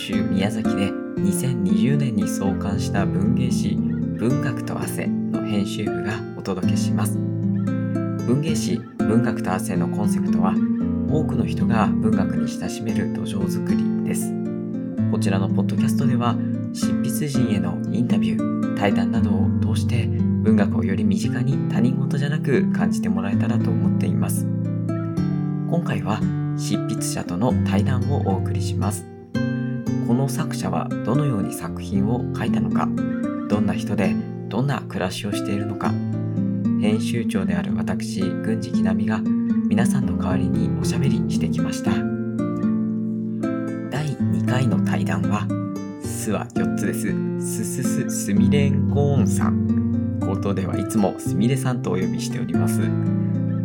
州宮崎で2020年に創刊した文芸誌文学と汗の編集部がお届けします。文芸誌文学と汗のコンセプトは多くの人が文学に親しめる土壌づくりです。こちらのポッドキャストでは執筆陣へのインタビュー対談などを通して文学をより身近に他人事じゃなく感じてもらえたらと思っています。今回は執筆者との対談をお送りします。この作者はどのように作品を書いたのかどんな人でどんな暮らしをしているのか編集長である私郡司木波が皆さんの代わりにおしゃべりしてきました。第2回の対談は「す」は4つです。すすすすみれんこーんさん。口頭ではいつもすみれさんとお呼びしております。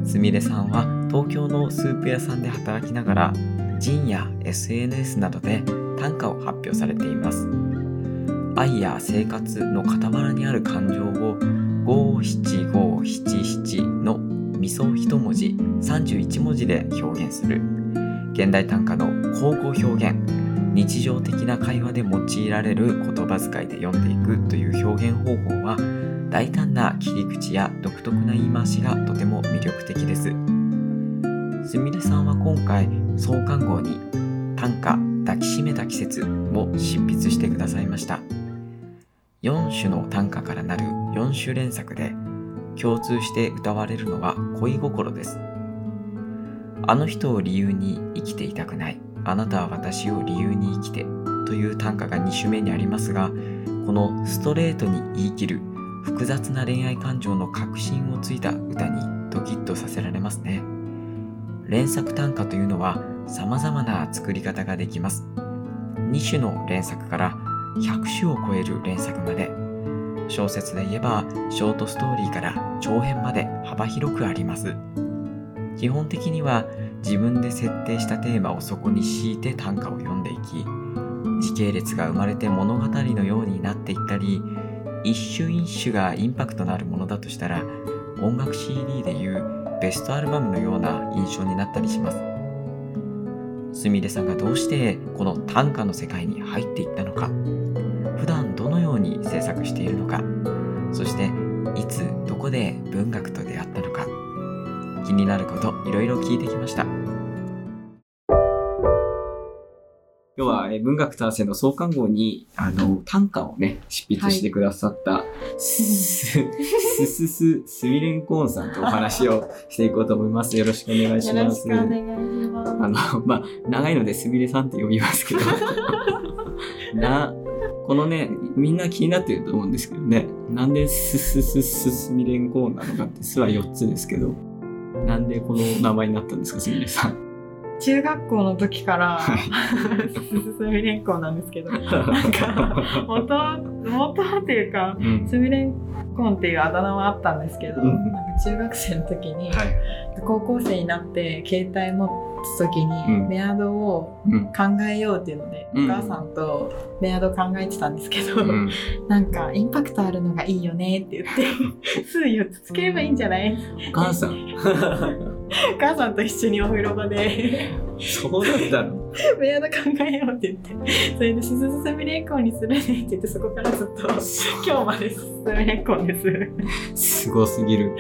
すみれさんは東京のスープ屋さんで働きながらジンや SNS などで短歌を発表されています。愛や生活の傍らにある感情を五七五七七の味噌一文字31文字で表現する。現代短歌の口語表現。日常的な会話で用いられる言葉遣いで読んでいくという表現方法は大胆な切り口や独特な言い回しがとても魅力的です。すみれさんは今回創刊号に短歌抱きしめた季節を執筆してくださいました。4種の短歌からなる4種連作で共通して歌われるのは恋心です。あの人を理由に生きていたくない。あなたは私を理由に生きてという短歌が2種目にありますがこのストレートに言い切る複雑な恋愛感情の確信をついた歌にドキッとさせられますね。連作短歌というのは様々な作り方ができます。2種の連作から100種を超える連作まで。小説で言えばショートストーリーから長編まで幅広くあります。基本的には自分で設定したテーマをそこに敷いて短歌を読んでいき時系列が生まれて物語のようになっていったり一種一種がインパクトのあるものだとしたら音楽 CD でいうベストアルバムのような印象になったりします。すみれさんがどうしてこの短歌の世界に入っていったのか。普段どのように制作しているのか。そしていつどこで文学と出会ったのか。気になることいろいろ聞いてきました。今日はえ文学と汗の創刊号にあの短歌をね執筆してくださった、すすすすすみれんこーんさんとお話をしていこうと思います。よろしくお願いしよろします。くお願いします。あの、まあ、長いのですみれさんって呼びますけど、な、このね、みんな気になってると思うんですけどね、なんですすすすすみれんこーんなのかって、すは4つですけど、なんでこの名前になったんですか、すみれさん。中学校の時から、はいすすみれんこなんですけど、なんか、元、元っていうか、うん。すみれんこんっていうあだ名はあったんですけど、うんなんか中学生の時に、はい。高校生になって携帯持つ時うんにメアドをうん。考えようっていうので、うんお母さんとメアド考えてたんですけど、うん。なんかインパクトあるのがいいよねって言って、すぐ4つつければいいんじゃない？お母さん。お母さんと一緒にお風呂場で。そうだ。ったのメアド考えようって言ってそれで「すすすみれんこんにするね」って言ってそこからずっと今日まですすみれんこんです。すごすぎる。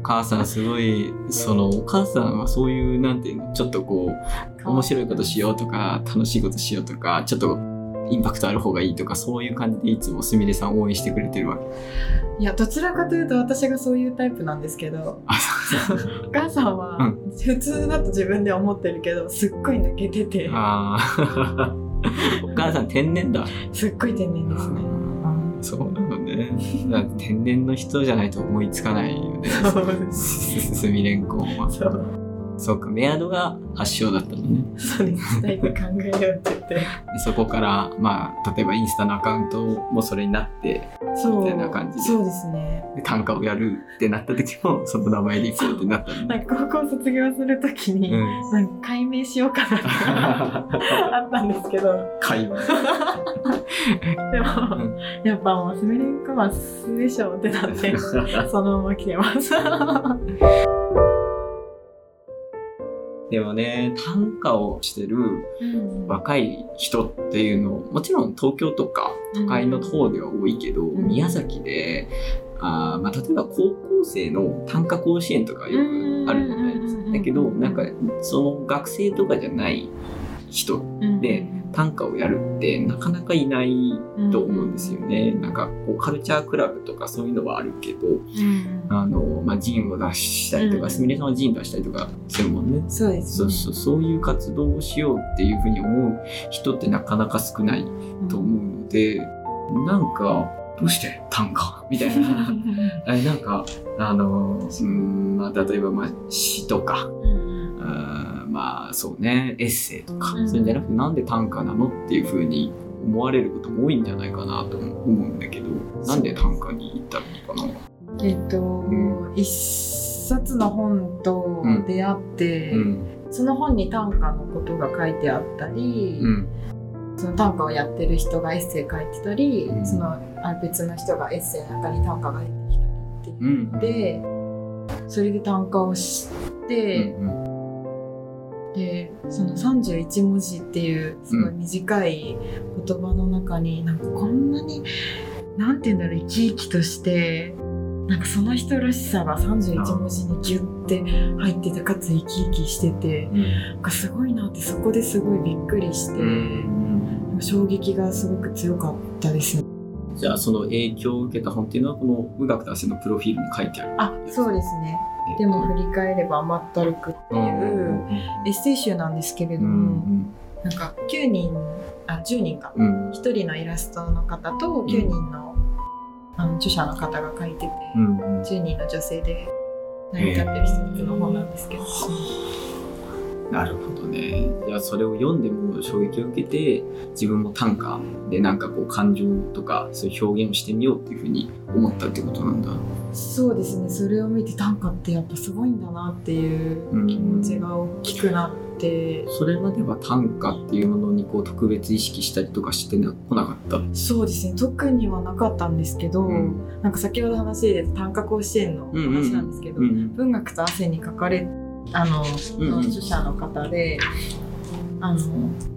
お母さんすごい、その、お母さんはそういう、なんていうの、ちょっとこう、面白いことしようとか楽しいことしようとかちょっとインパクトある方がいいとかそういう感じでいつもすみれさんを応援してくれてるわけ。いやどちらかというと私がそういうタイプなんですけど。あ お母さんはうん。普通だと自分で思ってるけどすっごい抜けてて。お母さん天然だ。すっごい天然ですね。そうなのね。天然の人じゃないと思いつかないよね。す。みれんこんはそうかメアドが発祥だったのね。そうです。二人で考えようって言って。で そこからまあ例えばインスタのアカウントもそれになってそう。みたいな感じで。そうですね。で短歌をやるってなった時も その名前で行こうってなったのね。なんか高校卒業するときに、うん。なんか解明しようかなって あったんですけど。でも、やっぱもうスミレンコはすでしょってなってそのまま来てますでもね短歌をしてるうん。若い人っていうのもちろん東京とか都会の方では多いけど、ん。宮崎であー、まあ、例えば高校生の短歌甲子園とかよくあるじゃないですか。だけどなんかその学生とかじゃない人で短歌をやるってなかなかいないと思うんですよね。なんかこうカルチャークラブとかそういうのはあるけど、うん。あの、まあ、ジンを出したりとか、うん。すみれさんはジン出したりとかするもんね。そうですね。そうそう、そう。いう活動をしようっていうふうに思う人ってなかなか少ないと思うので、なんか、どうして？短歌？みたいな。えなんか、あの、うん、まあ、例えば、まあ、詩とか、うん。うんまあ、そうね、エッセイとか、うん。そういうんじゃなくて、なんで短歌なのっていうふうに思われることも多いんじゃないかなと思うんだけど、なんで短歌に行ったのかな？えっと、ん。一冊の本と出会って、うん、その本に短歌のことが書いてあったり、うん、その短歌をやってる人がエッセイ書いてたり、うん。そのあ別の人がエッセイの中に短歌が出てきたりっていううん、ので、それで短歌を知って、うん、でその31文字っていうすごい短い言葉の中になんかこんなになんて言うんだろう生き生きとしてなんかその人らしさが31文字にギュッて入っててかつ生き生きしててなんかすごいなってそこですごいびっくりして、うん。衝撃がすごく強かったですね。じゃあ、その影響を受けた本っていうのは、この文学達成のプロフィールに書いてある。あそうですねでも振り返れば甘ったるくっていうエッセイ集なんですけれどうも、ん、なんか9人あ10人か。うん、1人のイラストの方と9人の,、あの著者の方が書いてて、うん、10人の女性で成り立ってる一つの本なんですけど、なるほどね。じゃあそれを読んでも衝撃を受けて自分も短歌でなんかこう感情とかそういう表現をしてみようっていうふうに思ったってことなんだ。そうですねそれを見て短歌ってやっぱすごいんだなっていう気持ちが大きくなって、それまでは短歌っていうものにこう特別意識したりとかしてな来なかった？そうですね特にはなかったんですけど、うんなんか先ほど話で短歌甲子園の話なんですけど、うん文学と汗に書かれあの、うんの著者の方であの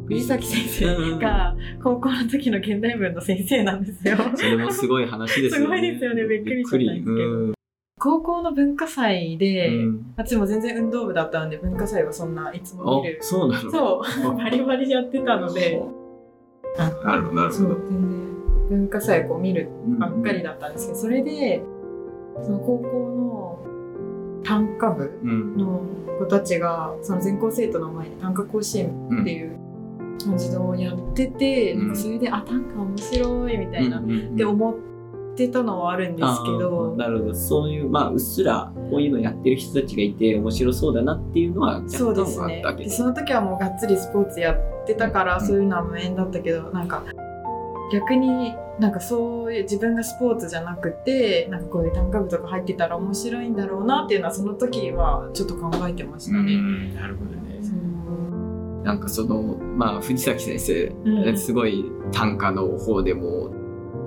藤崎先生が高校の時の現代文の先生なんですよ。それもすごい話ですよね。すごいですよね。びっくりしちゃったんですけど。高校の文化祭で、うん。私も全然運動部だったので文化祭はそんないつも見る。あ、そうなの？そう。バリバリやってたので。あ。なるほど、なるほど。文化祭をこう見るばっかりだったんですけどそれでその高校の短歌部うん。の子たちがその全校生徒の前で短歌甲子園うん。っていう感じのをやってて、うん。なんかそれであ短歌面白いみたいな、って思ってたのはあるんですけど。なるほど。そういうまあうっすらこういうのやってる人たちがいて面白そうだなっていうのはそう若ですね。その時はもうがっつりスポーツやってたからうん。そういうのは無縁だったけどなんか逆になんかそういう自分がスポーツじゃなくてなんかこういう短歌部とか入ってたら面白いんだろうなっていうのはその時はちょっと考えてましたね。んなるほどねなんかそのまあ藤崎先生、うんすごい短歌の方でも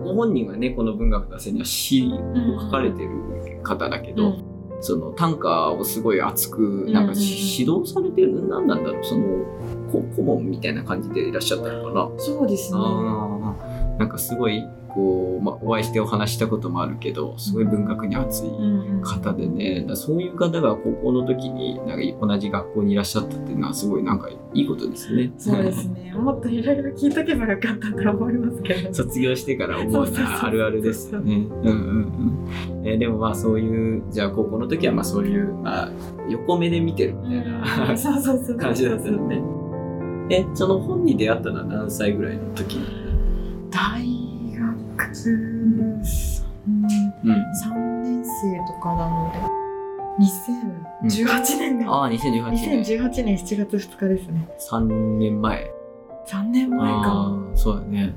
ご本人はねこの文学達成には詩を書かれてる方だけど、うんその短歌をすごい熱くなんかうん指導されてる何なんだろうそのこ顧問みたいな感じでいらっしゃったのかな。そうですね。なんかすごいこう、まあ、お会いしてお話したこともあるけどすごい文学に熱い方でねそういう方が高校の時になんか同じ学校にいらっしゃったっていうのはすごいなんかいいことですね。そうですね。もっといろいろ聞いとけばよかったと思いますけど。卒業してから思うそうそうそうなあるあるですよね。うんうんうんえーでもまあそういうじゃあ高校の時はまあそういう、まあ、横目で見てるみたいな、うんそうそうそうそう。感じだったよね。えその本に出会ったのは何歳ぐらいの時？大学3年うん。3年生とかなので2018年で、ああ2018年。2018年7月2日ですね。3年前。3年前か。そうだね。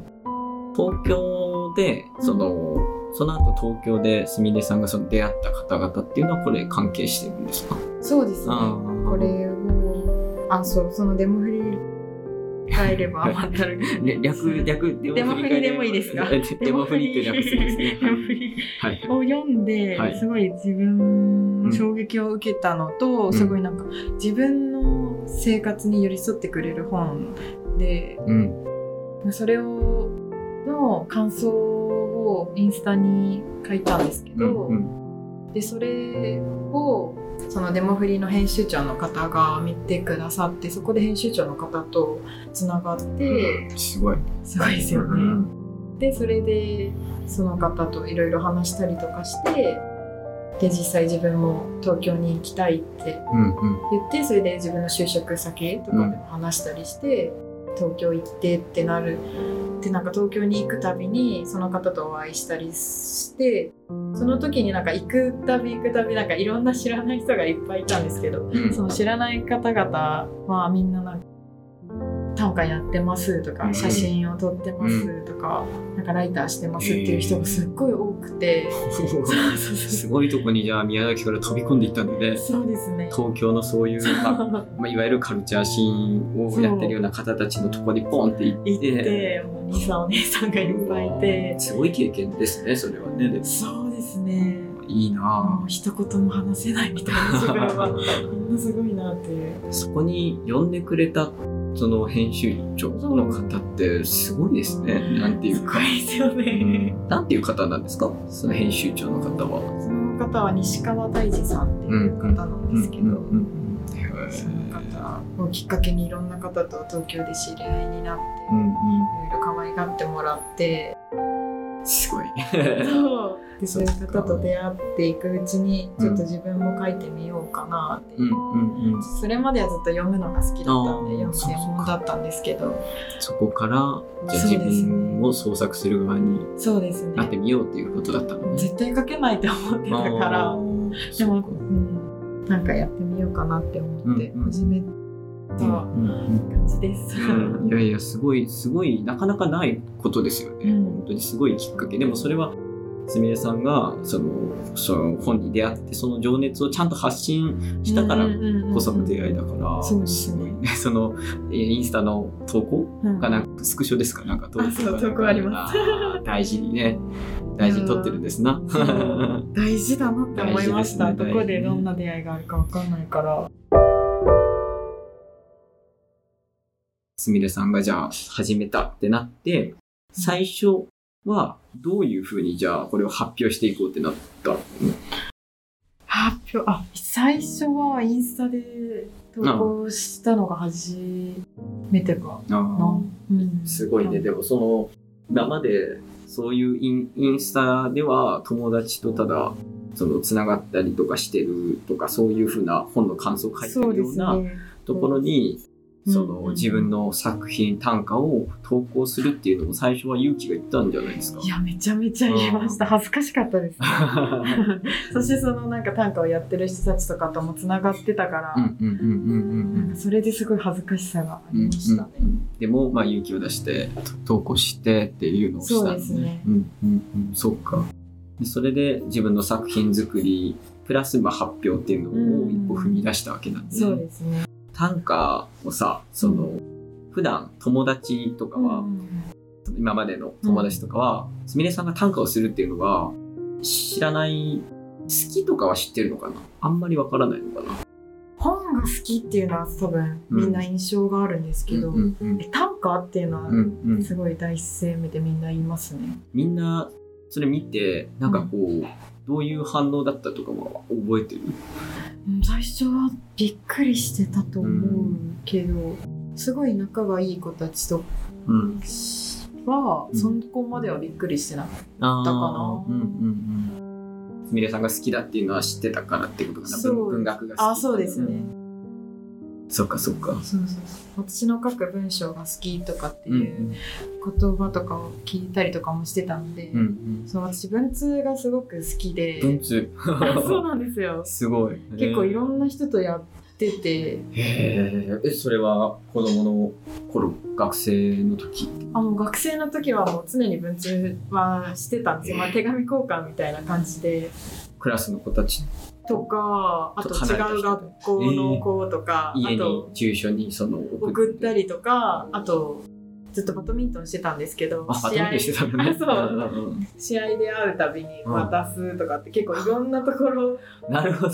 東京でその、その後東京ですみれさんがその出会った方々っていうのはこれ関係してるんですか？そうですね。これをあそうそのデモフリ帰れば余った略略デモフリでもいいですか？デモフリって略すんですね。デモフリはい。を読んで、はい。すごい自分衝撃を受けたのと、ん。すごいなんか自分の生活に寄り添ってくれる本でうん。それをの感想をインスタに書いたんですけど、うんうん。でそれをそのデモフリの編集長の方が見てくださってそこで編集長の方とつながってすごい。すごいですよね。でそれでその方といろいろ話したりとかしてで実際自分も東京に行きたいってうんうん言ってそれで自分の就職先とかでも話したりして、東京行ってってなるでなんか東京に行くたびにその方とお会いしたりしてその時になんか行くたび行くたびなんかいろんな知らない人がいっぱいいたんですけど、うん。その知らない方々はみんななんか短歌やってますとか、うん。写真を撮ってますとか、なんかライターしてますっていう人がすっごい多くて、すごいとこにじゃあ宮崎から飛び込んでいったんでね。そうですね。東京のそういう、まあまあ、いわゆるカルチャーシーンをやってるような方たちのとこにポンって行って。行って、もうお兄さんお姉さんがいっぱいいて、すごい経験ですねそれはねそうですね。いいな一言も話せないみたいな自分はみんなすごいなっていう。あそこに呼んでくれたその編集長の方ってすごいですね。なんていうか。すごいですよね。なんていう方なんですか？その編集長の方は。その方は西川大二さんっていう方なんですけど、その方をきっかけにいろんな方と東京で知り合いになって、いろいろ可愛がってもらって、すごい。そう。でそういう方と出会っていくうちにちょっと自分も書いてみようかなっていう。うんうんうん。それまではずっと読むのが好きだったんで読む専門だったんですけど。そこからじゃあ自分を創作する側にそうです。ね。なってみようっていうことだったのね。絶対書けないと思ってたから。でも、うん、なんかやってみようかなって思って始めたうん。うん感じです。うん。いやいやすごいすごいなかなかないことですよね、うん。本当にすごいきっかけ。でもそれはすみれさんがそのその本に出会ってその情熱をちゃんと発信したからこその出会いだから、すごいね。そのえーインスタの投稿うん。がなんかスクショですか？なんか投稿あそう投稿あります。大事にね。大事に撮ってるんですな。そう大事だなって思いました、どこでどんな出会いがあるかわかんないからすみれさんがじゃあ始めたってなって最初はどういうふうにじゃあこれを発表していこうってなったの？発表あ最初はインスタで投稿したのが初めてかな、うん。すごいね。でもその今までそういうインインスタでは友達とただそのつながったりとかしてるとかそういうふうな本の感想を書いてるようなところにその自分の作品短歌を投稿するっていうのも最初は勇気がいったんじゃないですか。いやめちゃめちゃ言いました。恥ずかしかったです。そしてそのなんか短歌をやってる人たちとかともつながってたから、それですごい恥ずかしさがあうんりましたね、うんうんでも、まあ、勇気を出してと投稿してっていうのをしたそうのですね。うんうんうん、そうか。でそれで自分の作品作りプラスまあ発表っていうのを一歩踏み出したわけなんで、そうですね短歌をさその普段友達とかは、うん。今までの友達とかはすみれさんが短歌をするっていうのは知らない好きとかは知ってるのかな？あんまりわからないのかな？本が好きっていうのは多分みんな印象があるんですけど、うんうんえ短歌っていうのはうんうん。うんすごい第一声目でみんな言いますね。みんなそれ見てなんかこう、どういう反応だったとかも覚えてる？うん最初はびっくりしてたと思うけど、すごい仲がいい子たちとうんはうん。そこまではびっくりしてなかった。かな。うんうんうんすみれさんが好きだっていうのは知ってたからってことかな。文学が好きあそうですね。そっかそっか。そうそうそう。私の書く文章が好きとかっていうん言葉とかを聞いたりとかもしてたんで、うんうん。そう私文通がすごく好きで。文通。そうなんですよ。すごい。結構いろんな人とやってて。へええそれは子供の頃学生の時？あの学生の時はもう常に文通はしてたんですよ、まあ、手紙交換みたいな感じで。クラスの子たちとかあと違う学校の子とか、家にあと住所にその送ったりとかあとずっとバドミントンしてたんですけどあ、バドミントンしてたんだね。試合で会うたびに渡すとかって結構いろんなところ、なるほど。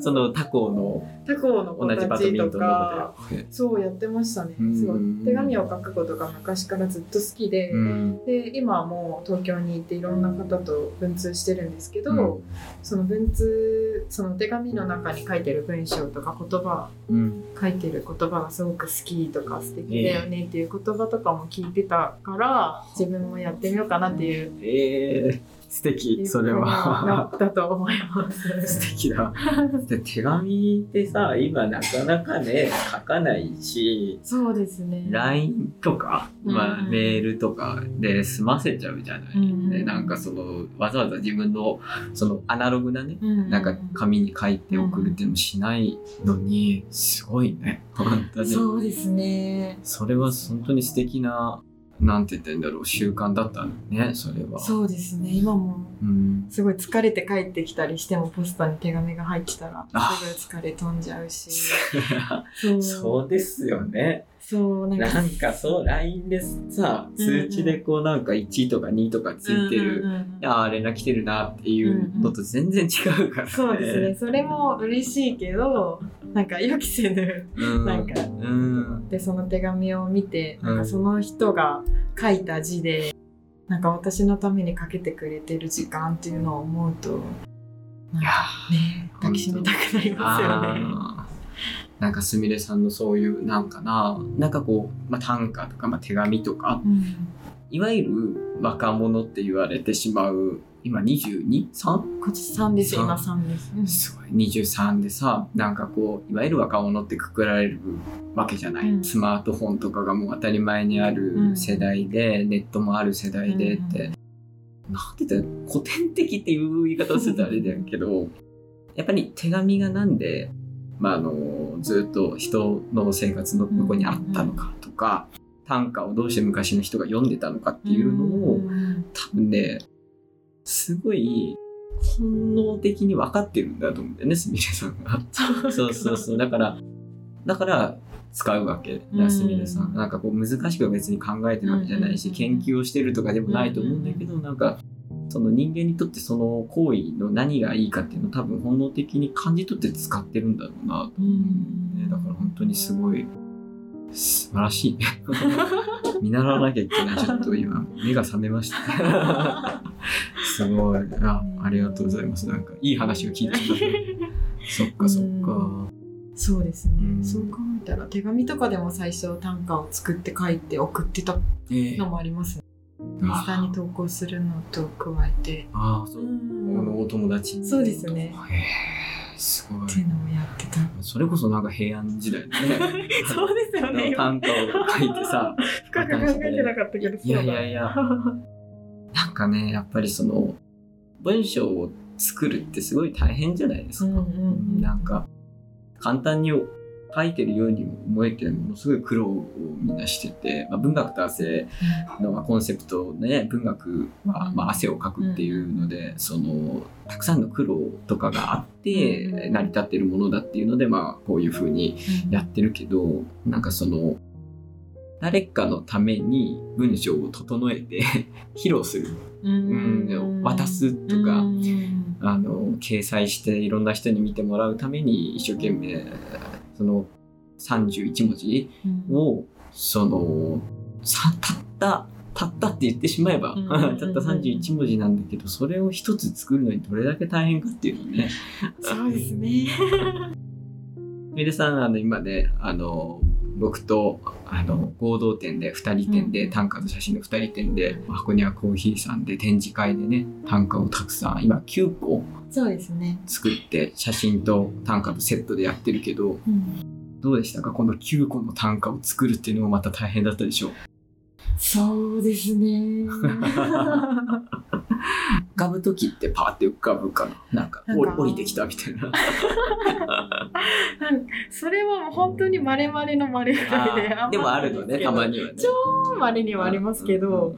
その他校の。他校の子同じバドミントンの。そうやってましたね。うんすごい手紙を書くことが昔からずっと好きで、うん。で今はもう東京に行っていろんな方と文通してるんですけど、うん。その文通その手紙の中に書いてる文章とか言葉うん。書いてる言葉がすごく好きとか素敵だよねっていう言葉とかも聞いてたから自分もやってみようかなっていう。ええ素敵、それなは。ったと思います。素敵だ。で手紙ってさ、今なかなかね、書かないし、そうですね。LINE とか、まあ、うんメールとかで済ませちゃうじゃない。うんでなんかそのわざわざ自分のそのアナログなね、うんなんか紙に書いて送るっていうのもしないのにすごいね本当にそうですね。それは本当に素敵ななんて言ったらいいんだろう習慣だったねそれは。そうですね。今もうん。すごい疲れて帰ってきたりしてもポストに手紙が入ってたらあ。すぐ疲れ飛んじゃうし。そう。そうですよねそうなんか。なんかそう LINE でさ通知でこうなんか1とか2とかついてる、ああ連絡来てるなっていうのと全然違うからね、そうですね。それも嬉しいけど、なんか予期せぬ、うん。なんか。うん。で、その手紙を見て、うん。なんかその人が書いた字で、なんか私のためにかけてくれてる時間っていうのを思うと、なんいやかね、抱きしめたくなりますよね。なんかすみれさんのそういうなんかななんかこう、まあ、短歌とか、まあ、手紙とかうん。いわゆる若者って言われてしまう今 22?3? こっち3です、三？今3です。うん。すごい。23でさなんかこういわゆる若者ってくくられるわけじゃない、うん。スマートフォンとかがもう当たり前にある世代で、ネットもある世代でって、なんて言ったら古典的っていう言い方をするとあれだけどやっぱり手紙がなんで、まあ、あのずっと人の生活の向こうにあったのかとか、短歌をどうして昔の人が読んでたのかっていうのを、うん多分ねすごい本能的に分かってるんだと思うんだよねすみれさんが。そうそうそうだからだから使うわけうんすみれさん。なんかこう難しくは別に考えてるわけじゃないし、うん。研究をしてるとかでもないと思うんだけど、なんかその人間にとってその行為の何がいいかっていうのを多分本能的に感じ取って使ってるんだろうなと思う、ね、だから本当にすごい素晴らしいね。見習わなきゃいけない。ちょっと今目が覚めました。すごい。あありがとうございます。なんかいい話を聞いてそっかそっか。そうですね、うん。そう考えたら手紙とかでも最初短歌を作って書いて送ってたええ。のもありますね。インスタに投稿するのと加えて。ああそう、あのお友達。にそうですね。へえすごい。っていうのもやってた。それこそなんか平安時代だね。そうですよね。短歌を書いてさ深く考えてなかったけど。いやいやいいや なんかねやっぱりその文章を作るってすごい大変じゃないですか、うんうんうん。なんか簡単に書いてるようにも思えてものすごい苦労をみんなしてて、まあ、文学と汗のまあコンセプトね文学は、まあ、汗をかくっていうので、そのたくさんの苦労とかがあってうん。成り立ってるものだっていうので、まあ、こういうふうにやってるけどなんかその誰かのために文章を整えて 披露する、うん渡すとかうんあの掲載していろんな人に見てもらうために一生懸命その31文字うんをそのさたったたったって言ってしまえば、たった31文字なんだけどそれを一つ作るのにどれだけ大変かっていうのね。そうですね。メルさんあの今ねあの僕とあの合同展で2人展で、うん短歌と写真の2人展で箱庭コーヒーさんで展示会でね短歌をたくさん今9個そうですね。作って写真と短歌とセットでやってるけどうんどうでしたか？この9個の短歌を作るっていうのもまた大変だったでしょうそうですね。浮かぶ時ってパーって浮かぶかな。なんか降りてきたみたいな。なんかそれはもう本当にまれまれのまれぐらいででもあるのねたまにはね。超まれにはありますけど、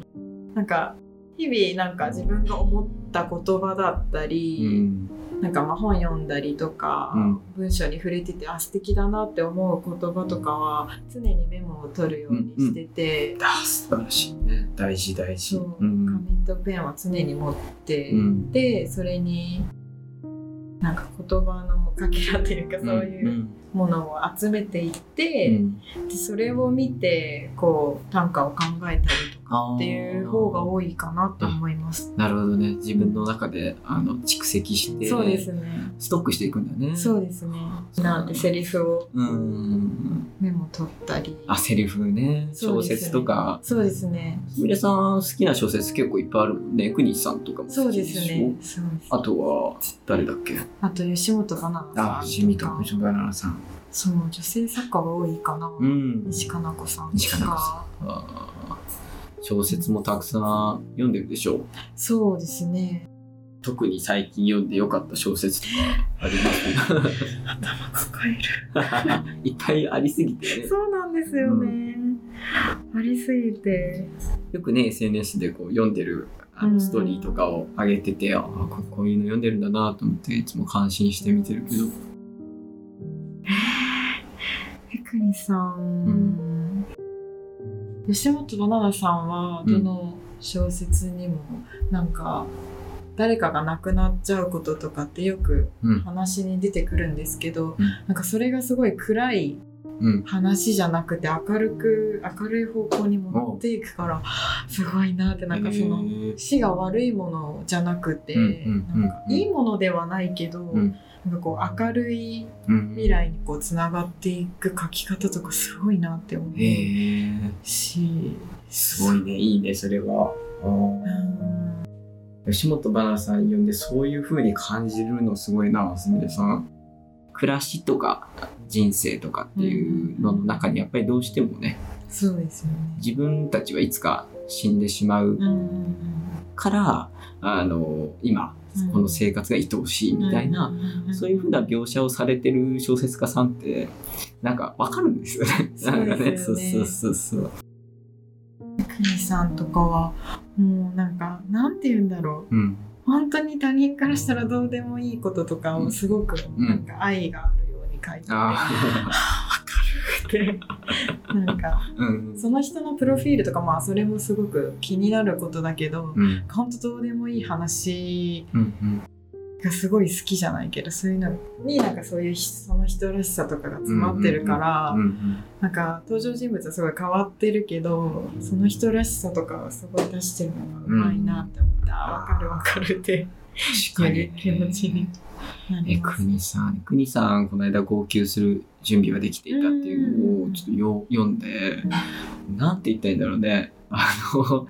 なんか日々なんか自分が思った言葉だったうり、んなんかまあ本読んだりとか、うん。文章に触れててあ素敵だなって思う言葉とかは常にメモを取るようにしてて、あ素晴らしいね。大事大事。そう。うん。紙とペンは常に持って、うん。でそれになんか言葉のかけらというかそういうものを集めていって、でそれを見てこう短歌を考えたりとかっていう方が多いかなと思います。なるほどね自分の中であの蓄積してそうですね。ストックしていくんだよねそうですね。なんでセリフをうんメモ取ったり。あセリフね小説とかそうですね。すみれさん好きな小説結構いっぱいあるね国さんとかもそうですね。そうです。あとは誰だっけ？あと吉本ばななさんあしみととか。藤バナナさんそう女性作家が多いかな。うん西加奈子さんと西加奈子か。あー小説もたくさん読んでるでしょ？うそうですね。特に最近読んでよかった小説とかあります？頭抱える。いっぱいありすぎてねそうなんですよね。ありすぎて。よくね SNS でこう読んでるあうんのストーリーとかを上げてて、あここういうの読んでるんだなと思っていつも感心して見てるけどえくにさん、吉本ばななさんはどの小説にもなんか誰かが亡くなっちゃうこととかってよくうん。話に出てくるんですけど、うん。なんかそれがすごい暗いうん話じゃなくて明るく明るい方向に持っていくからすごいなってなんかその死が悪いものじゃなくて、なんかいいものではないけど、ん。なんかこう明るいうん未来にこうつながっていく書き方とかすごいなって思うし、すごいね。いいねそれは。うん。吉本ばなさん読んでそういう風に感じるのすごいなすみれさん暮らしとか人生とかっていうのの中にやっぱりどうしてもねそうですよね。自分たちはいつか死んでしまううんから、あの今この生活が愛おしいみたいな、そういうふうな描写をされてる小説家さんってなんかわかるんですよね。そうですよねなんかそうそうそうそう。国さんとかはもうなんかなんて言うんだろううん。本当に他人からしたらどうでもいいこととかをすごくうんなんか愛があるように書いてて、あわかるってなんか。その人のプロフィールとかまあそれもすごく気になることだけど、うん。本当どうでもいい話うん。うん。がすごい好きじゃないけどそういうのになんかそういうひその人らしさとかが詰まってるから、うんうんなんか登場人物はすごい変わってるけどその人らしさとかをすごい出してるのがうまいなって思って、あ分かる分かるって。確かに。気持ちに。なえ、ります。国さん、国さん、この間号泣する準備はできていたっていうのをちょっとよ読んで、なんて言ったらいいんだろうね。あの、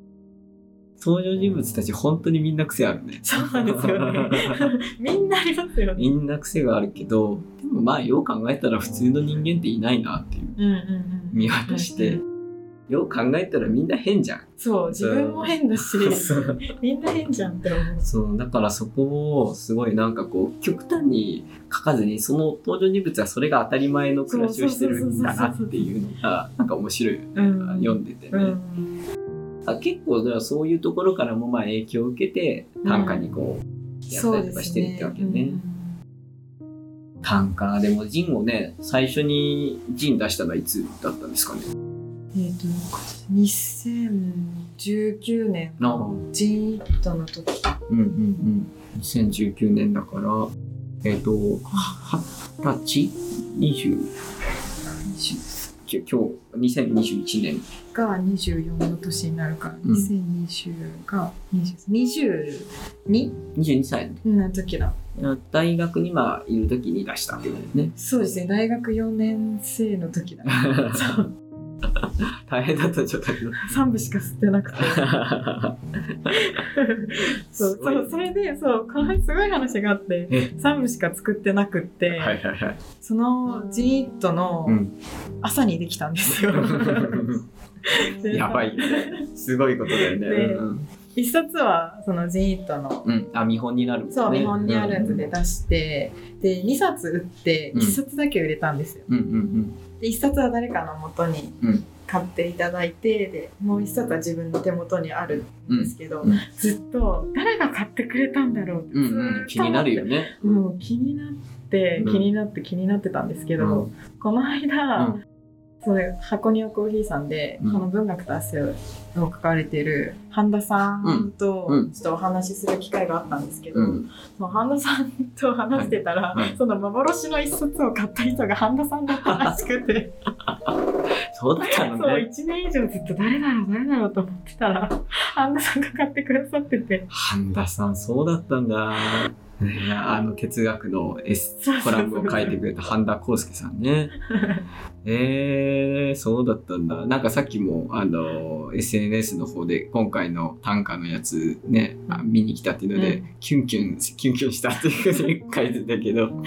登場人物たち本当にみんな癖あるね。そうなんですよね。みんなありますよね。みんな癖があるけど、でもまあよう考えたら普通の人間っていないなっていう。うんうんうん。見渡して、よう考えたらみんな変じゃん。そう自分も変だしみんな変じゃんって思う。そう、だからそこをすごいなんかこう、極端に書かずに、その登場人物はそれが当たり前の暮らしをしてるんだなっていうのが、なんか面白いよね。うん読んでてね。うんあ結構だからそういうところからもまあ影響を受けて短歌にこうやったりとかしてるってわけね。短歌。でもジンをね最初にジン出したのはいつだったんですかね？うんえっ、と2019年あ。のジーッとの時。うんうんうん。2019年だからえっ、とは二十歳？二十今日2021年。が24の年になるから、うん。2020が20 22 22歳。の時だ。の大学にまあいる時に出したってことですね。そうですね大学4年生の時だ。そ う大変だったんじゃないけど。3部しか吸ってなくて そうそうそれでそうこのすごい話があってえ？3部しか作ってなくって、はいはいはい。そのジーッとのうん。朝にできたんですよ。で やばい。すごいことだよね。でうん一冊はそのジーッとのうん。あ、見本になるね。そう見本にあるやつで出して、で2冊売ってうん1冊だけ売れたんですよ。うんうんで1冊は誰かの元にうん買っていただいてでもう一冊は自分の手元にあるうんんですけど、うん。ずっと誰が買ってくれたんだろうってうんずーっとうん、気になるよね。もう気になってうん気になって気になってたんですけど、うん。この間、うんそう箱庭コーヒーさんで、うん。この文学と汗を書かれている半田さんとちょっとお話しする機会があったんですけど、うん、その半田さんと話してたら、はいはいその幻の一冊を買った人が半田さんだったらしくて。そうだったのそうね。1年以上ずっと誰だろう誰だろうと思ってたら半田さんが買ってくださってて。半田さん、そうだったんだ。ねあの哲学のエスコラムを書いてくれた半田康介さんね。えー、そうだったんだ。なんかさっきも、あの、SNS の方で今回の短歌のやつね、あ見に来たっていうので、うキュンキュン、キュンキュンしたっていうふうに書いてたけど、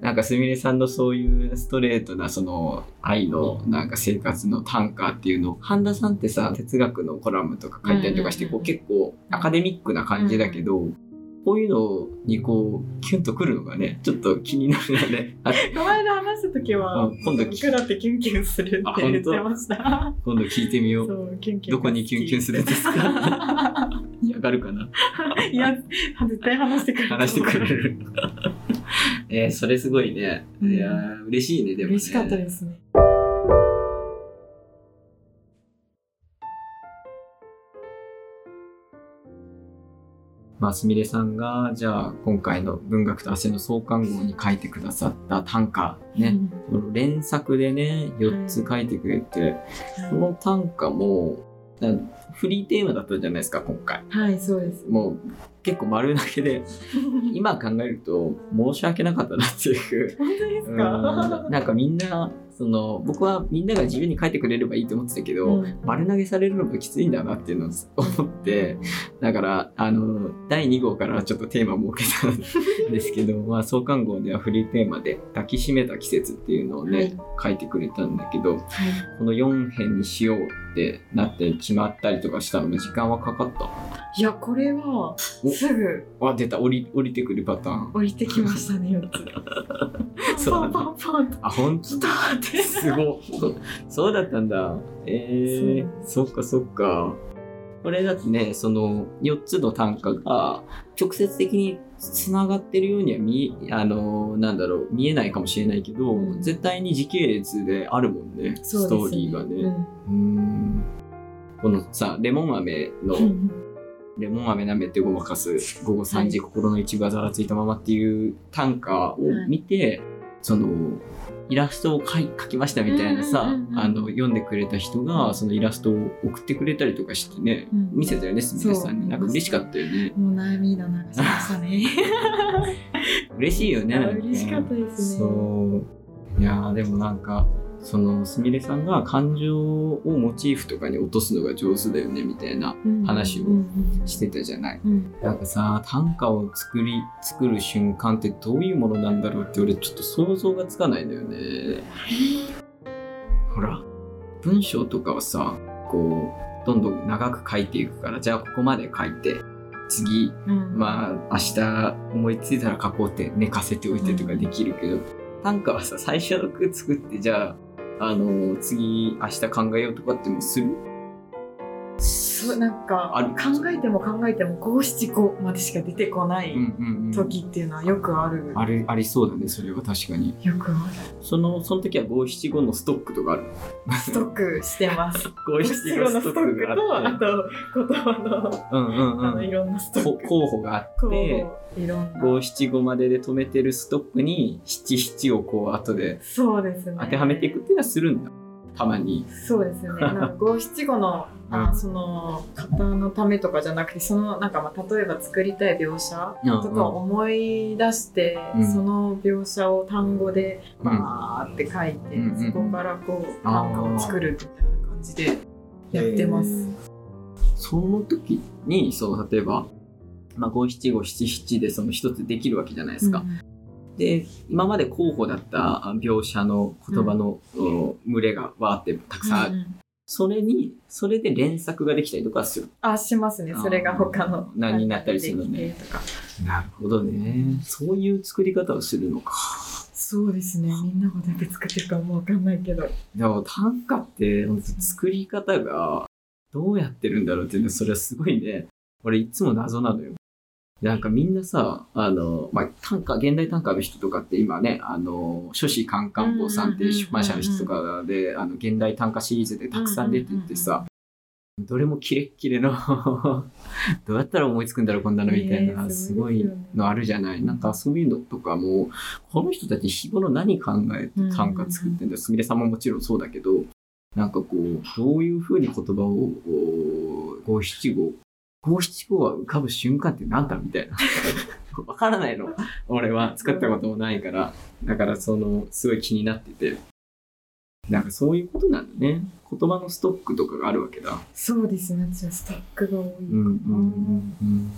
なんかすみれさんのそういうストレートなその愛のなんか生活の短歌っていうのを半田さんってさ哲学のコラムとか書いたりとかしてこう結構アカデミックな感じだけどこういうのにこうキュンとくるのがねちょっと気になるよね。あ この間話した時は、うん今度聞僕だってキュンキュンするって言ってました。今度聞いてみよ。そうう、キュンキュン。どこにキュンキュンするんですか？嫌がるかな？いや、絶対話してくれる。話してくれる。えー、それすごいね。うんいやー嬉しいねでもね。嬉しかったですね。まあ、すみれさんが、じゃあ、今回の文学と汗の創刊号に書いてくださった短歌、ね、この連作でね、4つ書いてくれて、この短歌も、なフリーテーマだったじゃないですか、今回。はい、そうです。もう、結構丸投げで、今考えると、申し訳なかったなっていう。本当ですうんかなんかみんな、その、僕はみんなが自由に書いてくれればいいと思ってたけど、うん丸投げされるのもきついんだなっていうのを 思って、だから、あの、第2号からちょっとテーマ設けたんですけど、まあ、創刊号ではフリーテーマで抱きしめた季節っていうのをね、書いてくれたんだけど、はい。この4編にしようってなって決まったりとかしたのも時間はかかった？いや、これは、おすぐあ、出た、降り、降りてくるパターン。降りてきましたね、4つ。そうパンパンパンと。あ、ほんと来たって。すごそうそうだったんだ。えー、そっかそっか。これだってね、その4つの単価が直接的につながってるようには見え、あの、なんだろう、見えないかもしれないけど、うん絶対に時系列であるもんね、ストーリーがね。うーん。このさ、レモン飴の、うんレモン飴舐めてごまかす午後3時、心の一部がざらついたままっていう短歌を見て、そのイラストを描きましたみたいなさ、あの読んでくれた人がそのイラストを送ってくれたりとかしてね、うん。見せたよねすみれさんに。なんか嬉しかったよね。もう涙流しましたね。嬉しいよね。嬉しかったですね。そう。いやーでもなんかそのすみれさんが感情をモチーフとかに落とすのが上手だよねみたいなうん話をうんしてたじゃない。うん。なんかさ短歌を作り作る瞬間ってどういうものなんだろうって俺ちょっと想像がつかないんだよね。ほら文章とかはさこうどんどん長く書いていくからじゃあここまで書いて次うん。まあ明日思いついたら書こうって寝かせておいてとかできるけど、短歌はさ最初の句作ってじゃああの次明日考えようとかってもする？そうなんかある考えても考えても五七五までしか出てこないうんうんうん時っていうのはよくある。あるありそうだねそれは確かによくあそのその時は五七五のストックとかあるる。ストックしてます。五五七五のストックとあと言葉のうんうんうんあのいろんなストこック。候補があっこてういろんな。五七五までで止めてるストックに七七をこう後でそうですね。当てはめていくっていうのはするんだたまにそうですね。なんか五七五の、あうん。その方のためとかじゃなくて、そのなんかまあ例えば作りたい描写とかを思い出して、うん。その描写を単語でうん。バーって書いて、うんうんそこからこうあー短歌を作るみたいな感じでやってます。その時にそう例えばまあ、五七五七七でその一つできるわけじゃないですか。で今まで候補だった描写の言葉の、お群れがわーってたくさんそれにそれで連作ができたりとかする。あしますね。それが他の何になったりするのね。なるほどね。そういう作り方をするのか。そうですねみんながどうやって作ってるかもわかんないけどでも短歌って作り方がどうやってるんだろうっていうのそれはすごいね俺いつも謎なのよ。なんかみんなさ、あの、まあ、短歌、現代短歌の人とかって今ね、あの、書士カンカン坊さんっていう出版社の人とかで、あの、現代短歌シリーズでたくさん出てってさ、どれもキレッキレの どうやったら思いつくんだろうこんなのみたいな、すごいのあるじゃない。なんかそういうのとかも、この人たち日頃何考えて短歌作ってんだよ。すみれさんももちろんそうだけど、なんかこう、どういうふうに言葉を、五七五、五七五は浮かぶ瞬間ってなんだみたいな。わからないの。俺は作ったこともないから。だからその、すごい気になってて。なんかそういうことなんだね。言葉のストックとかがあるわけだ。そうですね。じゃストックが多い。うんうんうんうん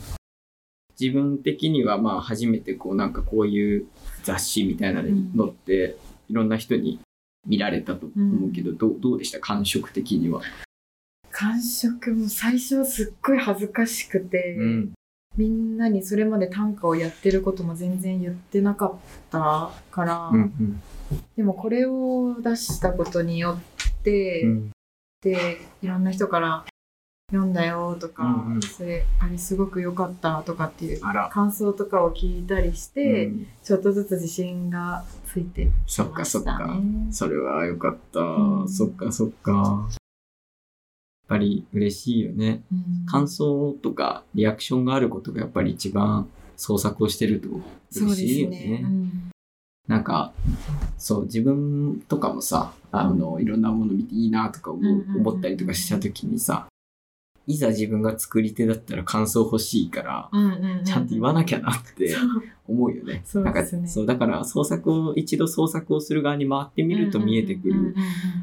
自分的にはまあ初めてこうなんかこういう雑誌みたいなのに載って、いろんな人に見られたと思うけど、どうどうでした？感触的には。感触も最初はすっごい恥ずかしくて、うんみんなにそれまで短歌をやってることも全然言ってなかったから、うんでもこれを出したことによって、うんでいろんな人から読んだよとか、うんうんそれあれすごく良かったとかっていう。感想とかを聞いたりして、うんちょっとずつ自信がついてそっかきましたそっか。ね。それはよかった。うんそっかそっか。やっぱり嬉しいよね。うん感想とかリアクションがあることがやっぱり一番創作をしてると嬉しいよすね。うんなんか、そう、自分とかもさ、あの、いろんなもの見ていいなとか思思ったりとかした時にさ、いざ自分が作り手だったら感想欲しいから、うんうんうんちゃんと言わなきゃなって思うよね。そうなんか、そう、だから創作を、一度創作をする側に回ってみると見えてくる、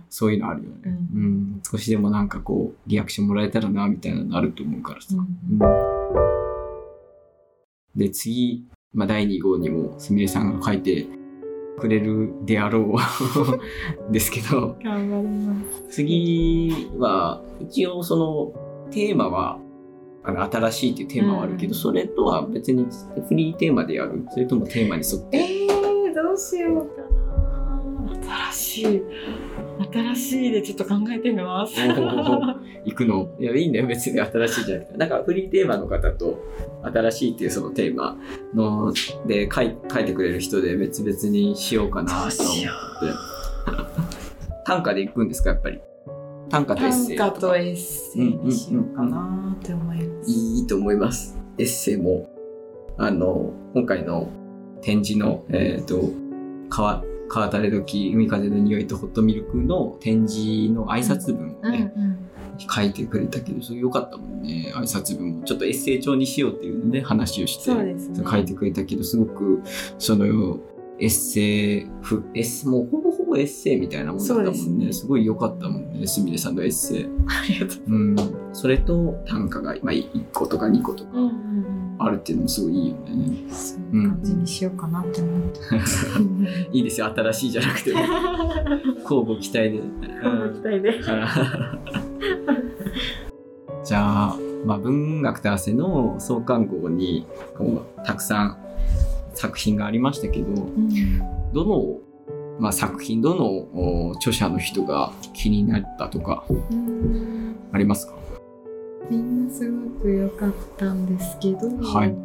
そういうのあるよね。ううんん。少しでもなんかこう、リアクションもらえたらな、みたいなのあると思うからさ。で、次、まあ、第2号にもすみれさんが書いてくれるであろう ですけど、頑張ります。次は、一応そのテーマは、あの新しいっていうテーマはあるけど、うんそれとは別にフリーテーマでやるそれともテーマに沿って。えー、どうしようかな。新しい。新しいでちょっと考えてみます。行くのいや、いいんだよ。別に新しいじゃなくて。なんかフリーテーマの方と、新しいっていうそのテーマの、で書い書いてくれる人で別々にしようかなと思って。短歌で行くんですか、やっぱり？短歌とエッセイ短。歌とエッセイにしようかなって思います。いいと思います。エッセイも、あの、今回の展示の、えっ、と、川、川垂れ時、海風の匂いとホットミルクの展示の挨拶文をうんね、うん。書いてくれたけど、それ良かったもんね。挨拶文も。ちょっとエッセイ調にしようっていうので話をして、ね。書いてくれたけど、すごく、その、エッセイふ、エッセイ、もうほぼエッセイみたいなもんだったもんね。すねすごい良かったもんね、すみれさんのエッセイ。ありがとう。うん。それと短歌が、まあ、1個とか2個とかうんうんうん。あるっていうのもすごいいいよね。そういう感じにしようかなって思って。いいですよ、新しいじゃなくて も。交互期待で。期待で。じゃあ、まあ、文学と汗の創刊号にこうたくさん作品がありましたけどうんどの、まあ、作品どのお著者の人が気になったとかうん。ありますか？みんなすごく良かったんですけど、はい。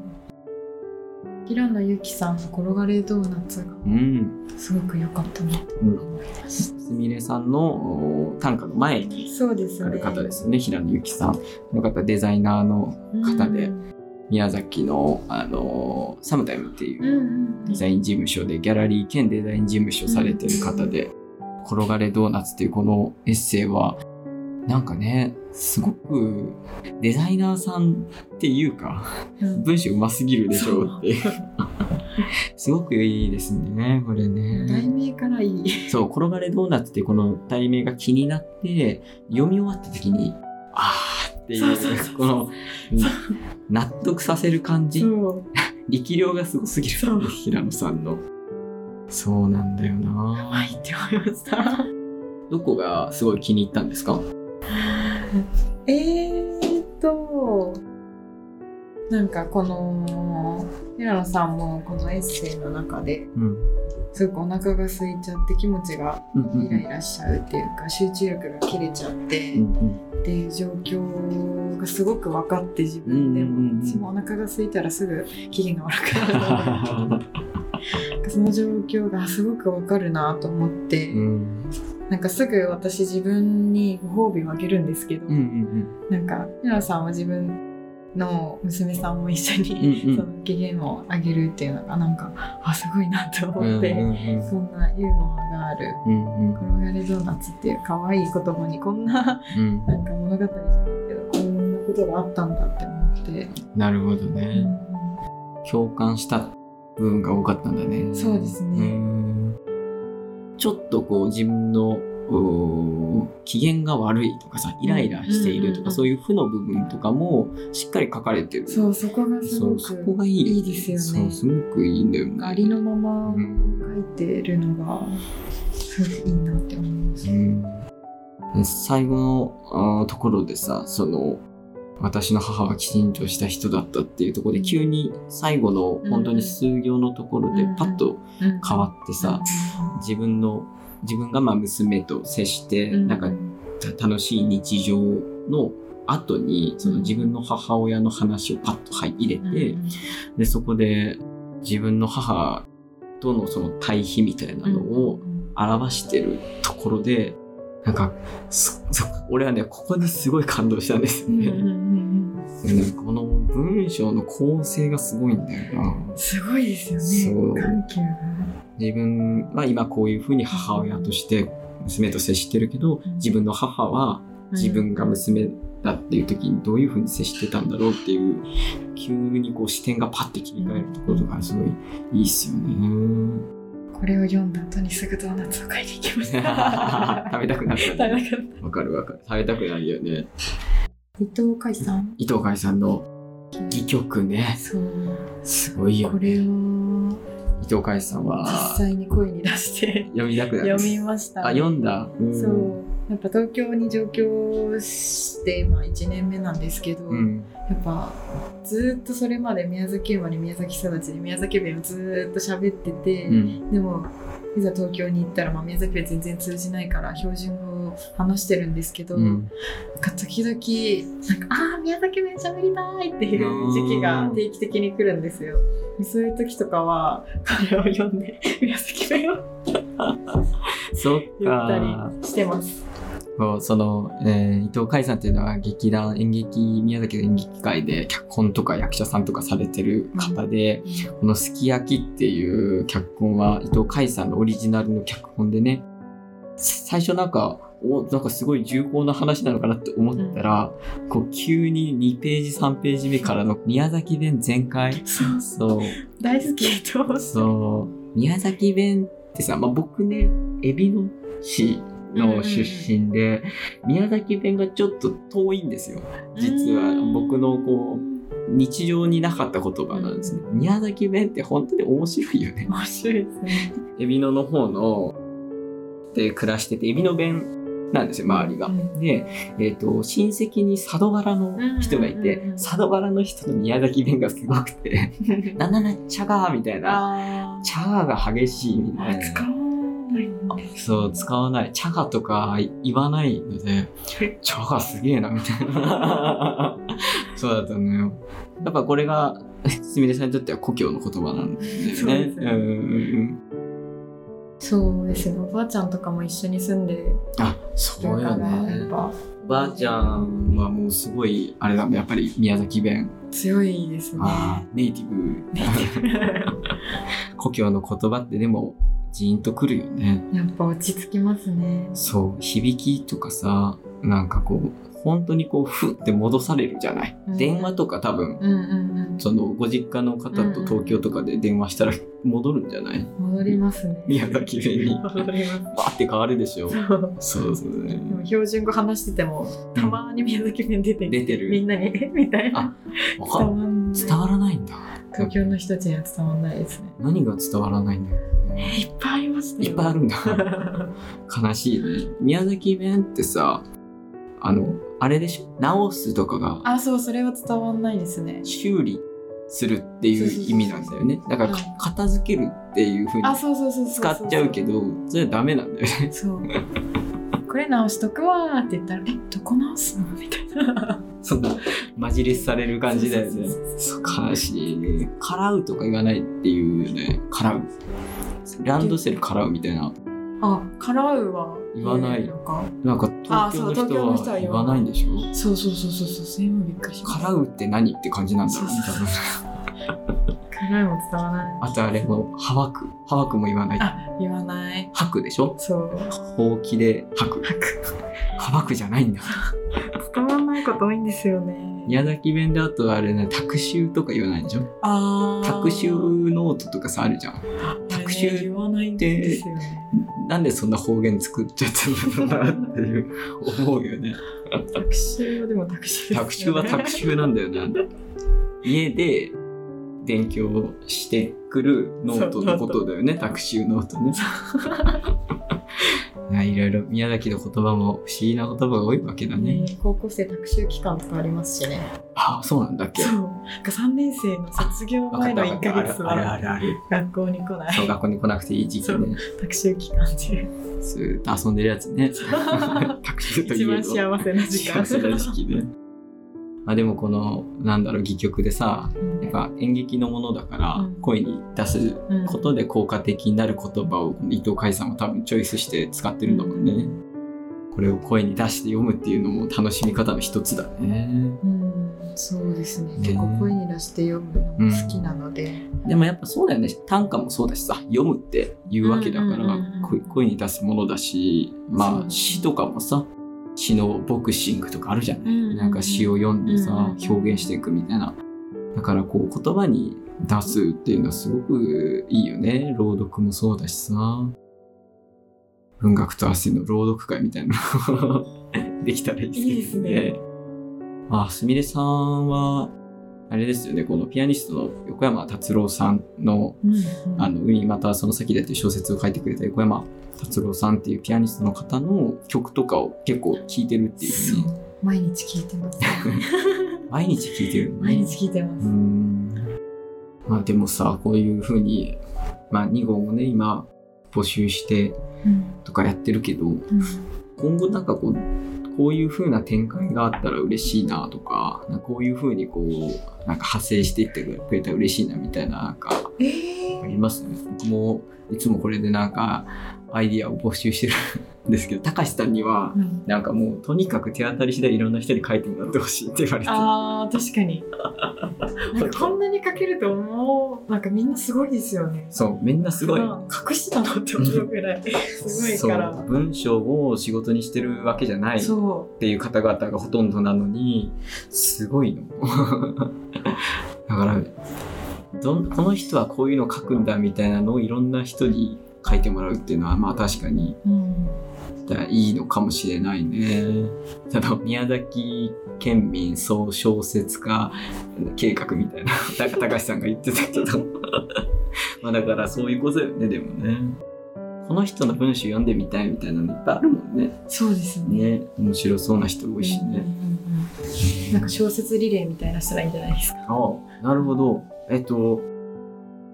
平野由紀さんの「転がれドーナツ」がうん。すごく良かったなと思いましすみれさんのお短歌の前にた。そうですね。ある方ですよね平野由紀さん。この方デザイナーの方で。うん宮崎の、あのサムタイムっていう、デザイン事務所でギャラリー兼デザイン事務所されてる方で「転がれドーナツ」っていうこのエッセイはなんかねすごくデザイナーさんっていうかうん文章うますぎるでしょうっていう すごくいいですねこれ題ね。名からいい。そう「転がれドーナツ」ってこの題名が気になって読み終わった時にあーっていうこの納得させる感じ。力量がすごすぎる。平野さんの。そうなんだよな。はいって思いました。どこがすごい気に入ったんですか？えーっと、なんかこの平野さんもこのエッセイの中でうん。すごくお腹が空いちゃって気持ちがうんイライラしちゃうっていうか集中力が切れちゃってうんっていう状況がすごく分かって自分でうんうんうんうん。も私もお腹が空いたらすぐ機嫌が悪くなる その状況がすごく分かるなと思って、うん。なんかすぐ私自分にご褒美をあげるんですけど、うんうん。なんか平野さんは自分の娘さんも一緒に、うんうん。その機嫌をあげるっていうのがなんかあすごいなと思って、うんうんそんなユーモアがある。うんうん。転がりドーナツっていう可愛い言葉にこんなうん。なんか物語じゃないけどこんなことがあったんだって思って、なるほどうね。ん。共感した部分が多かったんだね。そうですね。うん。ちょっとこう自分の機嫌が悪いとかさイライラしているとか、そういう負の部分とかもしっかり書かれてる。そうそこがすごそうそこくがいい。いいですよね。そうすごくいいんだよね。ありのままうん書いてるのがすごくいいなって思います。うん。で最後のところでさその私の母はきちんとした人だったっていうところで急に最後の本当に数行のところでうんパッとうん。変わってさ、自分の自分がまあ娘と接して、うん。なんかた楽しい日常の後にその自分の母親の話をパッと入入れて、でそこで自分の母とのその対比みたいなのを表してるところでなんか俺はねここにすごい感動したんですよね。この文章の構成がすごいんだよな。すごいですよそうね緩急が。自分は今こういうふうに母親として娘と接してるけどうん自分の母は自分が娘だっていう時にどういうふうに接してたんだろうっていう急にこう視点がパッて切り替えるところがすごいいいっすよね。これを読んだ後にすぐドーナツを買いに行きまし食べた。たくなった食べたかっわかるわかる食べたくなるよね。た伊藤海さん。伊藤海さんの戯曲ね。そう。すごいよこれを伊藤海さんは。実際に声に出して。読みたく読みました。あ読んだ、うん。そう。やっぱ東京に上京して、まあ、1年目なんですけど、うん。やっぱずっとそれまで宮崎生まれ宮崎育ちで宮崎弁をずっと喋ってて、うん。でもいざ東京に行ったら、まあ、宮崎弁全然通じないから標準語を話してるんですけど、うんなんか時々なんかああ宮崎弁喋りたいっていう時期が定期的に来るんですよ。そういう時とかは彼を読んで宮崎弁を言ったかりしてます。そうその、えー伊藤海さんっていうのは劇団演劇宮崎の演劇界で脚本とか役者さんとかされてる方で、この「すき焼き」っていう脚本は伊藤海さんのオリジナルの脚本でね最初なんかおなんかすごい重厚な話なのかなって思ったら、こう急に2ページ3ページ目からの宮崎弁全開。そう。大好きとそう。宮崎弁ってさ、まあ、僕ね海老野市の出身で、宮崎弁がちょっと遠いんですよ。実は僕のこう日常になかった言葉なんですね。宮崎弁って本当に面白いよね。面白いですね。海老野の方ので暮らしてて海老野弁なんですよ周りが。うん。で、えー、と親戚に佐渡原の人がいて、うんうん。うん佐渡原の人の宮崎弁がすごくて「な んななっちゃがー」みたいな。あチャーが激しいみたいな。そう、使わない。チャガとか言わないので、チャガすげえな、みたいな。そうだったのよ。やっぱこれが、すみれさんにとっては故郷の言葉なんだよね。そうですねうん。そうですねおばあちゃんとかも一緒に住んでるあ、そうやっね。ぱおばあちゃんはもうすごい、あれだね、やっぱり宮崎弁。強いですね。ネイティブ。故郷の言葉ってでも、ジーンとくるよね。やっぱ落ち着きますね。そう、響きとかさ、なんかこう、本当にこう、ふって戻されるじゃない？うん電話とか多分、うんうんそのご実家の方と東京とかで電話したら戻るんじゃない？うん。戻りますね。宮崎弁に。戻ります。バーって変わるでしょ？そうそうそうねで。も標準語話しててもたまに宮崎弁出て出てるみんなにえ みたいな伝わんない伝わらないんだ。東京の人たちには伝わんないですね何が伝わらないんだよ。えいっぱいありましたよいっぱいあるんだ。悲しいね。宮崎弁ってさ、あのあれでしょ？直すとかがあそうそれは伝わんないですね。修理するっていう意味なんだよね。だから片付けるっていうふうに使っちゃうけどそれはダメなんだよね。そう。これ直しとくわーって言ったら「えどこ直すの?」みたいな。そんなマジレスされる感じだよね。悲しいね。払うとか言わないっていうよね。払うランドセル払うみたいな。あ払うは言わない。のかなんか東京の人人は言わないんでしょ？そうそうそうそうそうそれもびっくりしました。払うって何って感じなんだろうね多分。払いも伝わらない。あとあれもはわくはわくも言わない。あ言わない。吐くでしょ？そう。ほうきで吐く。吐く。はわくじゃないんだ。伝わらないこと多いんですよね宮崎弁であとあれねタクシューとか言わないでしょ？あー。タクシューノートとかさあるじゃん。タクシューあれねないんでそんな方言作っちゃったんだろうなっていう思うよね。タクシューはでもタクシュータクシューはタクシューなんだよね家で勉強してくるノートのことだよねタクシューノートねいやいろいろ宮崎の言葉も不思議な言葉が多いわけだね、ね高校生タクシュー期間とかありますしね。ああそうなんだっけ？そう。なんか3年生の卒業前の1ヶ月あるあは学校に来ない。そう学校に来なくていい時期ね。タクシュー期間っていう。ずーっと遊んでるやつね。タクシューとい一えど。番幸せな時間。幸せな時期ね。まあでもこのなんだろう戯曲でさやっぱ演劇のものだからうん。声に出すうんことで効果的になる言葉を伊藤海さんは多分チョイスして使ってるんだもんね。これを声に出して読むっていうのも楽しみ方の一つだね。うん。そうですね。ね。結構声に出して読むのも好きなので、でもやっぱそうだよね。短歌もそうだしさ、読むっていうわけだからうんうんうんうん。声声に出すものだし、まあ詩とかもさ、詩のボクシングとかあるじゃない、うんうんうんなんか詩を読んでさ、うんうんうん表現していくみたいな。だからこう言葉に出すっていうのはすごくいいよね。朗読もそうだしさ。文学と汗の朗読会みたいなの できたらいいですけどいいですね。あ、すみれさんは、あれですよね、このピアニストの横山達郎さんの、うんあの、海またその先でっていう小説を書いてくれた横山達郎さんっていうピアニストの方の曲とかを結構聴いてるっていうふうに。毎日聞いてます。毎日聴いてるのね。毎日聞いてます、うーん。まあでもさこういうふうに、まあ、2号もね今募集してうん。とかやってるけどうん。今後なんかこうこういう風な展開があったら嬉しいなとかこういう風にこうなんか派生していってくれたら嬉しいなみたいななんかえあります？ね僕もいつもこれでなんかアイディアを募集してるんですけどたかしさんにはなんかもうとにかく手当たり次第いろんな人に書いてもらってほしいって言われて。あー確かに。なんかこんなに書けると思う。なんかみんなすごいですよね。そうみんなすごい。隠してたのって思うぐらい。すごいから。文章を仕事にしてるわけじゃないっそていう方々がほとんどなのにすごいの。だからどんこの人はこういうの書くんだみたいなのをいろんな人に書いてもらうっていうのはまあ確かに。う、うん、いいのかもしれないね。ただ宮崎県民総小説家計画みたいな高高橋さんが言ってたけど。まあだからそういうことよねでもね。この人の文章読んでみたいみたいなのいっぱいあるもんね。そうですね。ね。面白そうな人多いしね、なんか小説リレーみたいなしたらいいんじゃないですか。あなるほど。えっと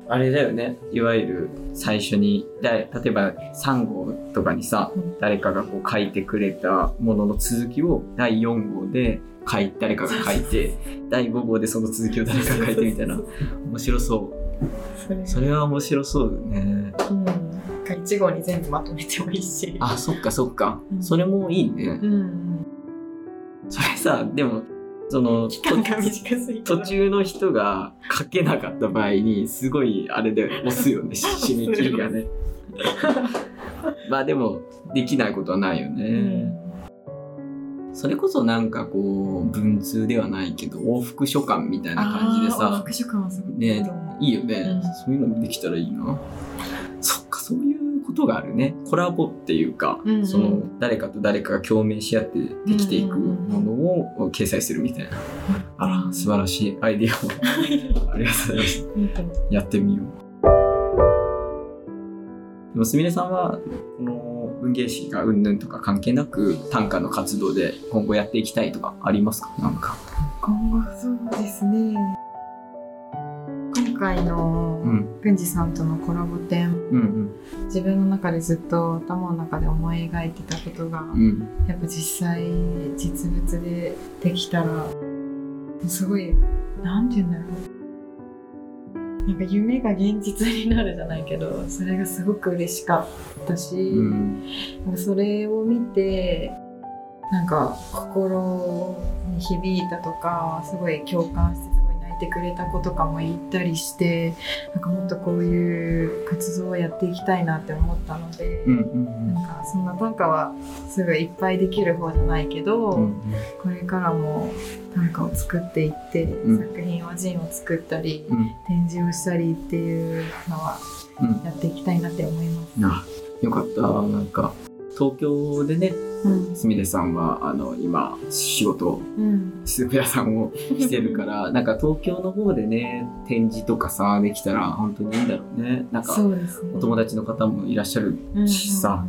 あれだよね。いわゆる最初にだ例えば3号とかにさうん。誰かがこう書いてくれたものの続きを第4号で書い誰かが書いて第5号でその続きを誰かが書いてみたいな。面白そう。それ。は面白そうだね。うん。なんか1号に全部まとめてもいいし。あそっかそっか。うん。それもいいね。うんうん。それさでもその期間が短すぎて。途中の人が書けなかった場合にすごいあれで押すよね 締め切りがね。まあでもできないことはないようね、ん。それこそなんかこう文通ではないけど往復書簡みたいな感じでさ復習感はすごいねいいよね、うん。そういうのもできたらいいな。そっかそういうことがあるね。コラボっていうか、うんうん。その誰かと誰かが共鳴し合ってできていくものを掲載するみたいな、あら素晴らしい。アイディアを。ありがとうございます。やってみよう。でもすみれさんはこの文芸誌がうんぬんとか関係なく短歌の活動で今後やっていきたいとかありますか？なんか。今後そうですね。今回のうん。郡司さんとのコラボ展うん自分の中でずっと頭の中で思い描いてたことが、うん。うん。やっぱ実際実物でできたらすごいなんて言うんだろうなんか夢が現実になるじゃないけどそれがすごく嬉しかったし、うん。なんかそれを見てなんか心に響いたとかすごい共感してすごい泣いてくれた子とかもいたりしてなんかもっとこういう活動をやっていきたいなって思ったので。うんうんなんかそんな短歌はすぐいっぱいできる方じゃないけど、うん。これからも短歌を作っていって、うん作品をジンを作ったり、うん。展示をしたりっていうのはうん。やっていきたいなって思います。あ、よかった。なんか、東京でね、うんすみれさんは、あの、今、仕事を、うんスープ屋さんを してるから、なんか東京の方でね、展示とかさ、できたら本当にいいんだろうね。なんか、ね。お友達の方もいらっしゃるしさ、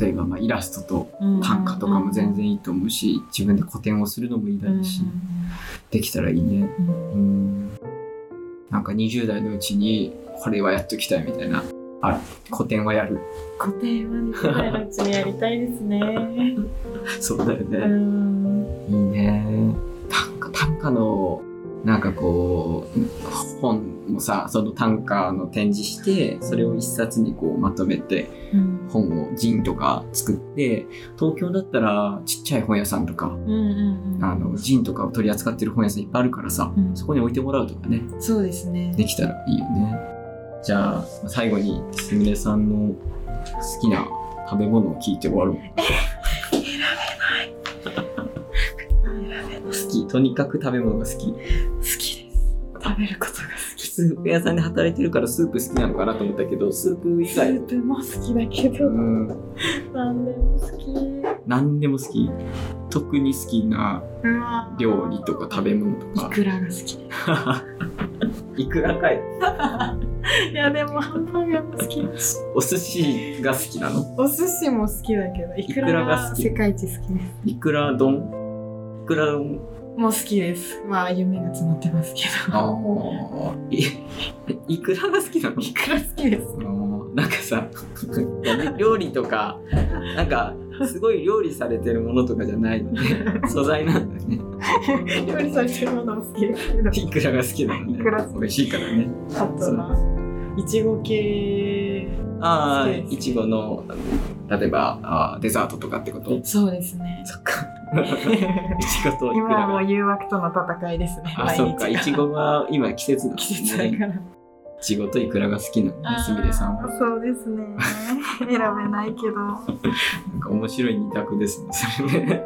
例えばまあイラストと短歌とかも全然いいと思うし、自分で個展をするのもいいだろうし、できたらいいね。うんうんうん。なんか20代のうちに、これはやっときたいみたいな、ある。個展はやる。個展はね、のうちにやりたいですね。そうだようね。ん。いいね。短歌、短歌の、なんかこう、本もさ、その短歌の展示して、それを一冊にこうまとめて、うん本を、ジンとか作って、東京だったらちっちゃい本屋さんとか、うんうんうん。あの、ジンとかを取り扱ってる本屋さんいっぱいあるからさ、うんそこに置いてもらうとかね、そうですね。できたらいいよね。じゃあ、最後に、すみれさんの好きな食べ物を聞いて終わろう。好き。とにかく食べ物が好き。好きです。食べることが好き。スープ屋さんで働いてるからスープ好きなのかなと思ったけど、スープ以ス外、ープも好きだけど、うん、何でも好き。何でも好き。特に好きな料理とか食べ物とか。いくらが好き。いくらかい。いやでもハンバーガーも好き。だし、お寿司が好きなの？お寿司も好きだけど、いくらが世界一好きです。いくら丼？いくら丼？もう好きです。まあ夢が詰まってますけあど。あ。い、いくらが好きなの？いくら好きです。なんかさ 料理とかなんかすごい料理されてるものとかじゃないのね。素材なんだよね。料理されてるものも好きですけど。いくらが好きなのね。美味しいからね。あとな、いちご系。ああいちごの例えばあーデザートとかってこと？そうですね。そっかいちごといく今はもらが？う誘惑との戦いですね。あそっかいちごごは今季節だもん季節だねから。いちごといくらが好きなのねすみれさんはそうですね。選べないけど。なんか面白い二択ですねそれね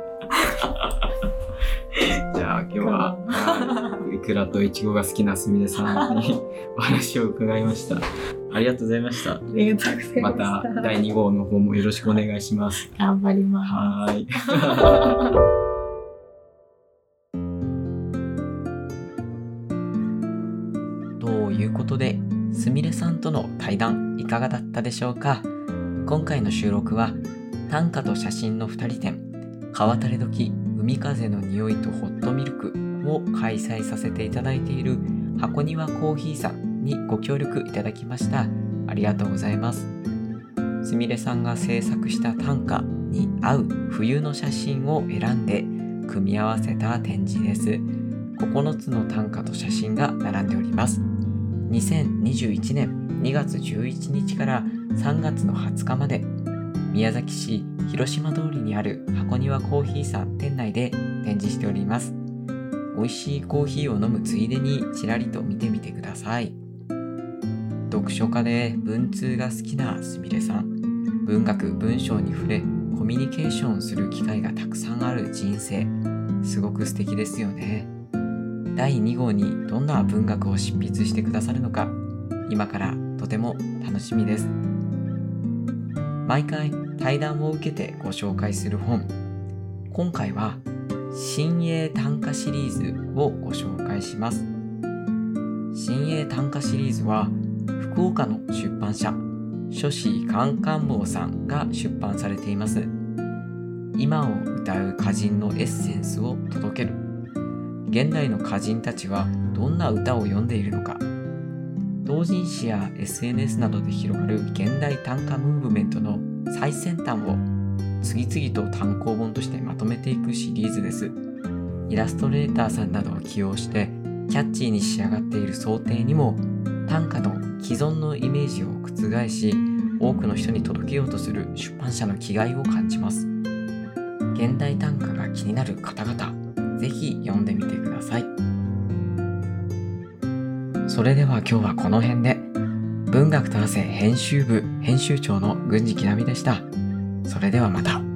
今日ははいいくらといちごが好きなすみれさんに お話を伺いました。ありがとうございました。ありがとうございまました。た第2号の方もよろしくお願いします。頑張りまはーい。ということですみれさんとの対談いかがだったでしょうか？今回の収録は短歌と写真の2人展川垂れ時海風の匂いとホットミルクを開催させていただいている箱庭コーヒーさんにご協力いただきました。ありがとうございます。すみれさんが制作した短歌に合う冬の写真を選んで組み合わせた展示です。9つの短歌と写真が並んでおります。2021年2月11日から3月の20日まで宮崎市広島通りにある箱庭コーヒーさん店内で展示しております。美味しいコーヒーを飲むついでにちらりと見てみてください。読書家で文通が好きなすみれさん。文学文章に触れコミュニケーションする機会がたくさんある人生。すごく素敵ですよね。第2号にどんな文学を執筆してくださるのか今からとても楽しみです。毎回対談を受けてご紹介する本。今回は新鋭短歌シリーズをご紹介します。新鋭短歌シリーズは福岡の出版社書士カンカンボウさんが出版されています。今を歌う歌人のエッセンスを届ける。現代の歌人たちはどんな歌を読んでいるのか。同人誌や SNS などで広がる現代短歌ムーブメントの最先端を次々と単行本としてまとめていくシリーズです。イラストレーターさんなどを起用してキャッチーに仕上がっている想定にも短歌の既存のイメージを覆し多くの人に届けようとする出版社の気概を感じます。現代短歌が気になる方々ぜひ読んでみてください。それでは今日はこの辺で。文学と汗編集部編集長の郡司きなみでした。それではまた。